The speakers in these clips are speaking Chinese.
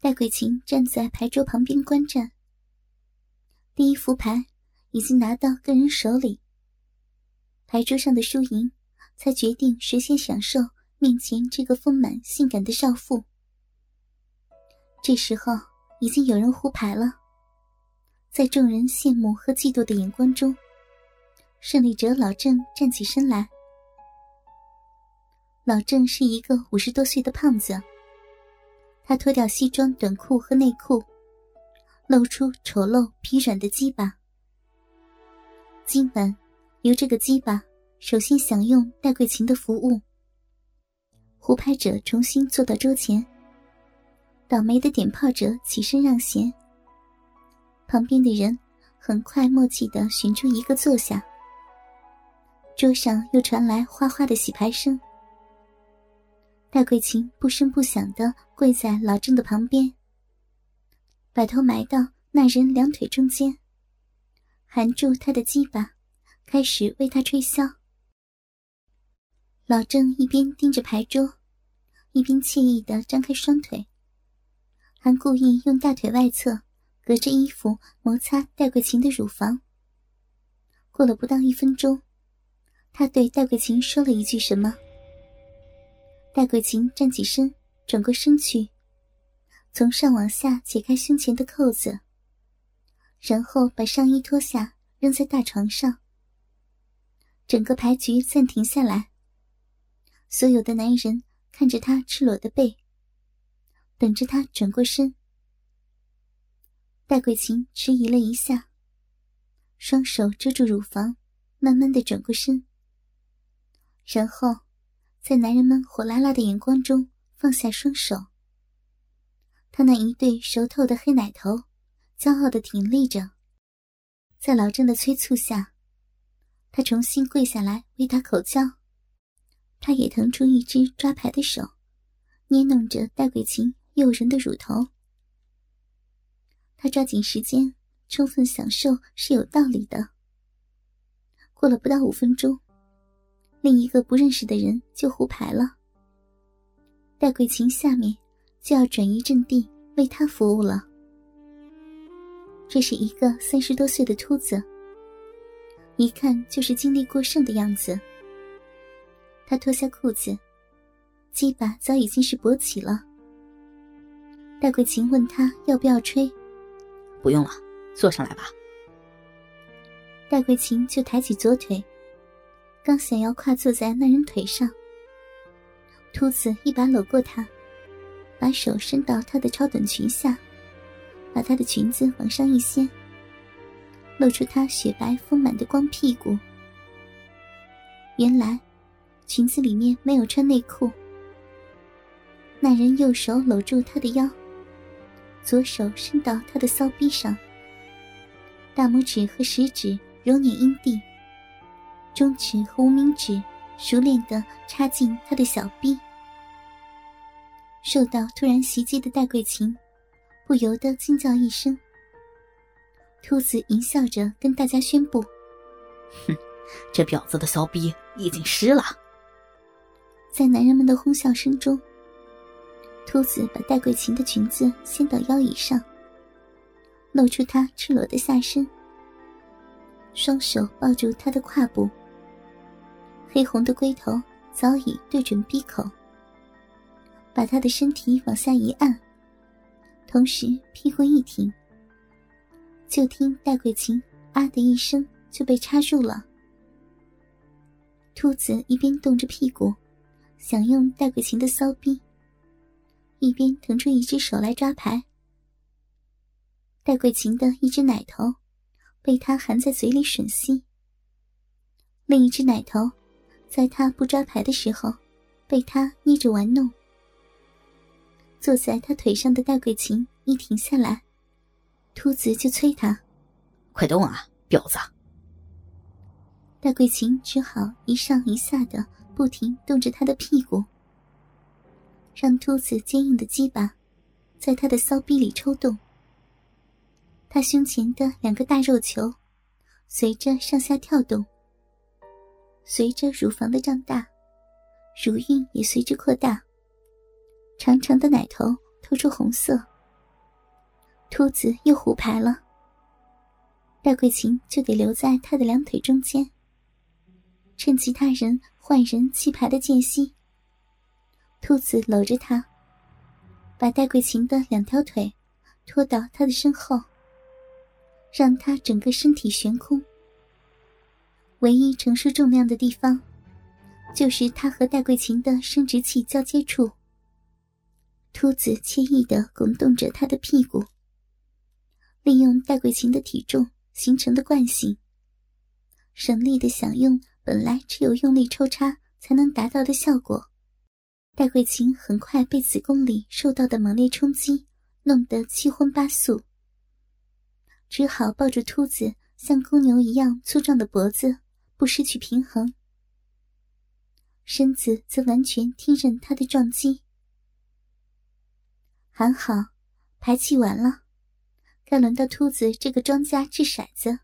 戴桂琴站在牌桌旁边观战。第一副牌已经拿到个人手里，牌桌上的输赢，才决定谁先享受面前这个丰满性感的少妇。这时候已经有人胡牌了，在众人羡慕和嫉妒的眼光中，胜利者老郑站起身来。老郑是一个五十多岁的胖子。他脱掉西装短裤和内裤，露出丑陋疲软的鸡巴。今晚由这个鸡巴首先享用戴桂琴的服务。胡牌者重新坐到桌前，倒霉的点炮者起身让贤。旁边的人很快默契的选出一个坐下。桌上又传来哗哗的洗牌声。戴桂琴不声不响的跪在老郑的旁边，把头埋到那人两腿中间，含住他的鸡巴，开始为他吹箫。老郑一边盯着牌桌，一边惬意的张开双腿，还故意用大腿外侧隔着衣服摩擦戴桂琴的乳房。过了不到一分钟，他对戴桂琴说了一句什么。戴桂琴站起身，转过身去，从上往下解开胸前的扣子，然后把上衣脱下扔在大床上。整个牌局暂停下来，所有的男人看着她赤裸的背，等着她转过身。戴桂琴迟疑了一下，双手遮住乳房，慢慢的转过身，然后。在男人们火辣辣的眼光中，放下双手。他那一对熟透的黑奶头，骄傲的挺立着。在老郑的催促下，他重新跪下来为他口交。他也腾出一只抓牌的手，捏弄着戴桂琴诱人的乳头。他抓紧时间，充分享受是有道理的。过了不到五分钟。另一个不认识的人就胡牌了。戴桂琴下面就要转移阵地为他服务了。这是一个三十多岁的秃子，一看就是精力过剩的样子。他脱下裤子，鸡巴早已经是勃起了。戴桂琴问他要不要吹，不用了，坐上来吧。戴桂琴就抬起左腿。刚想要跨坐在那人腿上，秃子一把搂过她，把手伸到她的超短裙下，把她的裙子往上一掀，露出她雪白丰满的光屁股。原来，裙子里面没有穿内裤。那人右手搂住她的腰，左手伸到她的骚逼上，大拇指和食指揉捻阴蒂。中指和无名指熟练的插进他的小臂，受到突然袭击的戴桂琴不由得惊叫一声。秃子淫笑着跟大家宣布：“哼，这婊子的骚逼已经湿了。”在男人们的哄笑声中，秃子把戴桂琴的裙子掀到腰以上，露出她赤裸的下身，双手抱住她的胯部。黑红的龟头早已对准鼻口，把他的身体往下一按，同时屁股一挺，就听戴桂琴“啊”的一声就被插入了。兔子一边动着屁股，享用戴桂琴的骚逼，一边腾出一只手来抓牌。戴桂琴的一只奶头被他含在嘴里吮吸，另一只奶头。在他不抓牌的时候，被他捏着玩弄。坐在他腿上的戴桂琴一停下来，秃子就催他：“快动啊，婊子！”戴桂琴只好一上一下的不停动着他的屁股，让秃子坚硬的鸡巴在他的骚逼里抽动。他胸前的两个大肉球随着上下跳动。随着乳房的胀大，乳晕也随之扩大。长长的奶头透出红色，秃子又胡牌了，戴桂琴就得留在他的两腿中间，趁其他人换人弃牌的间隙，兔子搂着他，把戴桂琴的两条腿拖到他的身后，让他整个身体悬空。唯一承受重量的地方，就是他和戴桂琴的生殖器交接处。秃子惬意地拱动着他的屁股，利用戴桂琴的体重形成的惯性，省力地享用本来只有用力抽插才能达到的效果。戴桂琴很快被子宫里受到的猛烈冲击弄得七荤八素，只好抱住秃子像公牛一样粗壮的脖子，不失去平衡，身子则完全听任他的撞击。还好，排气完了，该轮到秃子这个庄家掷骰子。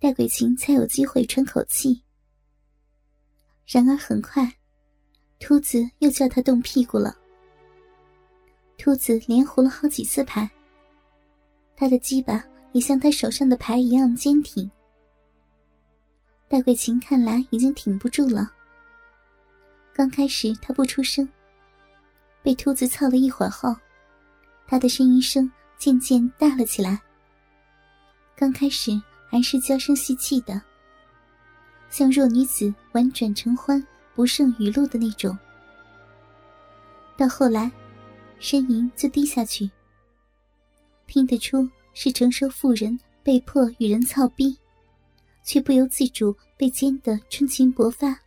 戴桂琴才有机会喘口气。然而很快，秃子又叫他动屁股了。秃子连胡了好几次牌，他的鸡巴也像他手上的牌一样坚挺。戴桂琴看来已经挺不住了。刚开始她不出声。被秃子操了一会儿后，她的呻吟声渐渐大了起来。刚开始还是娇声细气的，像弱女子婉转承欢、不胜雨露的那种。到后来，呻吟就低下去，听得出是承受妇人被迫与人操逼，却不由自主被煎得春情勃发，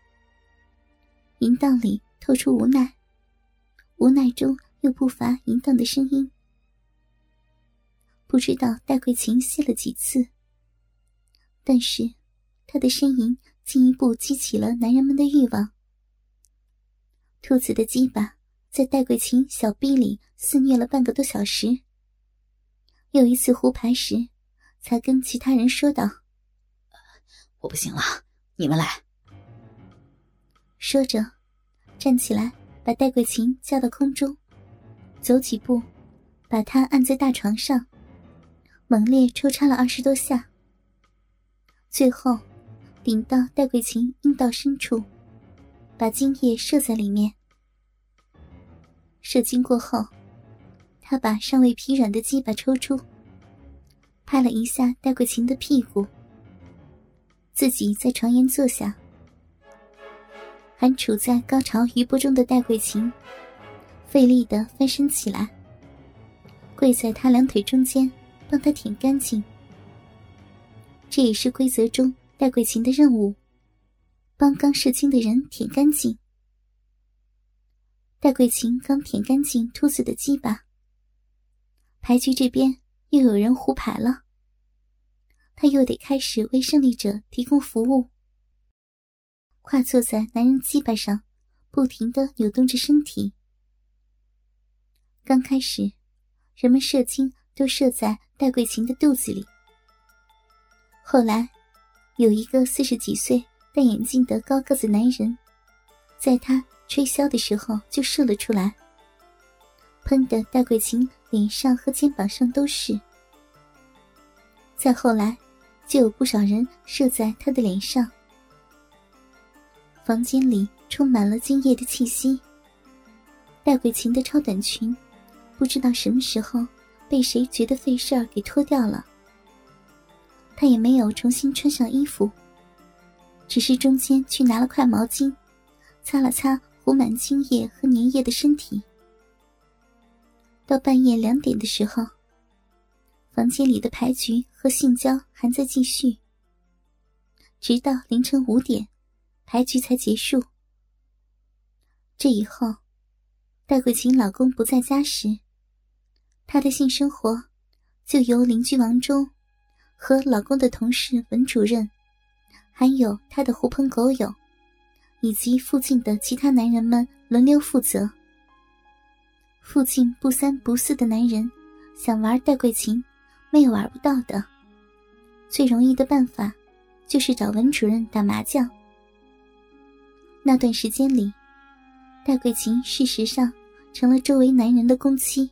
淫荡里透出无奈。无奈中又不乏淫荡的声音，不知道戴桂琴吸了几次，但是她的呻吟进一步激起了男人们的欲望。兔子的鸡巴在戴桂琴小臂里肆虐了半个多小时，又一次胡牌时，才跟其他人说道：“我不行了，你们来。”说着，站起来。把戴桂琴架到空中，走几步，把她按在大床上，猛烈抽插了二十多下，最后顶到戴桂琴阴道深处，把精液射在里面。射精过后，他把尚未疲软的鸡巴抽出，拍了一下戴桂琴的屁股，自己在床沿坐下。还处在高潮余波中的戴桂琴，费力的翻身起来，跪在他两腿中间，帮他舔干净。这也是规则中戴桂琴的任务，帮刚射精的人舔干净。戴桂琴刚舔干净秃子的鸡巴，牌局这边又有人胡牌了，他又得开始为胜利者提供服务。跨坐在男人鸡巴上，不停的扭动着身体。刚开始，人们射精都射在戴桂琴的肚子里。后来，有一个四十几岁、戴眼镜的高个子男人，在他吹箫的时候就射了出来，喷的戴桂琴脸上和肩膀上都是。再后来，就有不少人射在他的脸上。房间里充满了精液的气息。戴桂琴的超短裙，不知道什么时候被谁觉得费事儿给脱掉了。她也没有重新穿上衣服，只是中间去拿了块毛巾，擦了擦糊满精液和粘液的身体。到半夜两点的时候，房间里的牌局和性交还在继续，直到凌晨五点。牌局才结束。这以后，戴桂琴老公不在家时，她的性生活就由邻居王忠和老公的同事文主任，还有他的狐朋狗友，以及附近的其他男人们轮流负责。附近不三不四的男人想玩戴桂琴，没有玩不到的。最容易的办法，就是找文主任打麻将。那段时间里，戴桂琴事实上成了周围男人的公妻。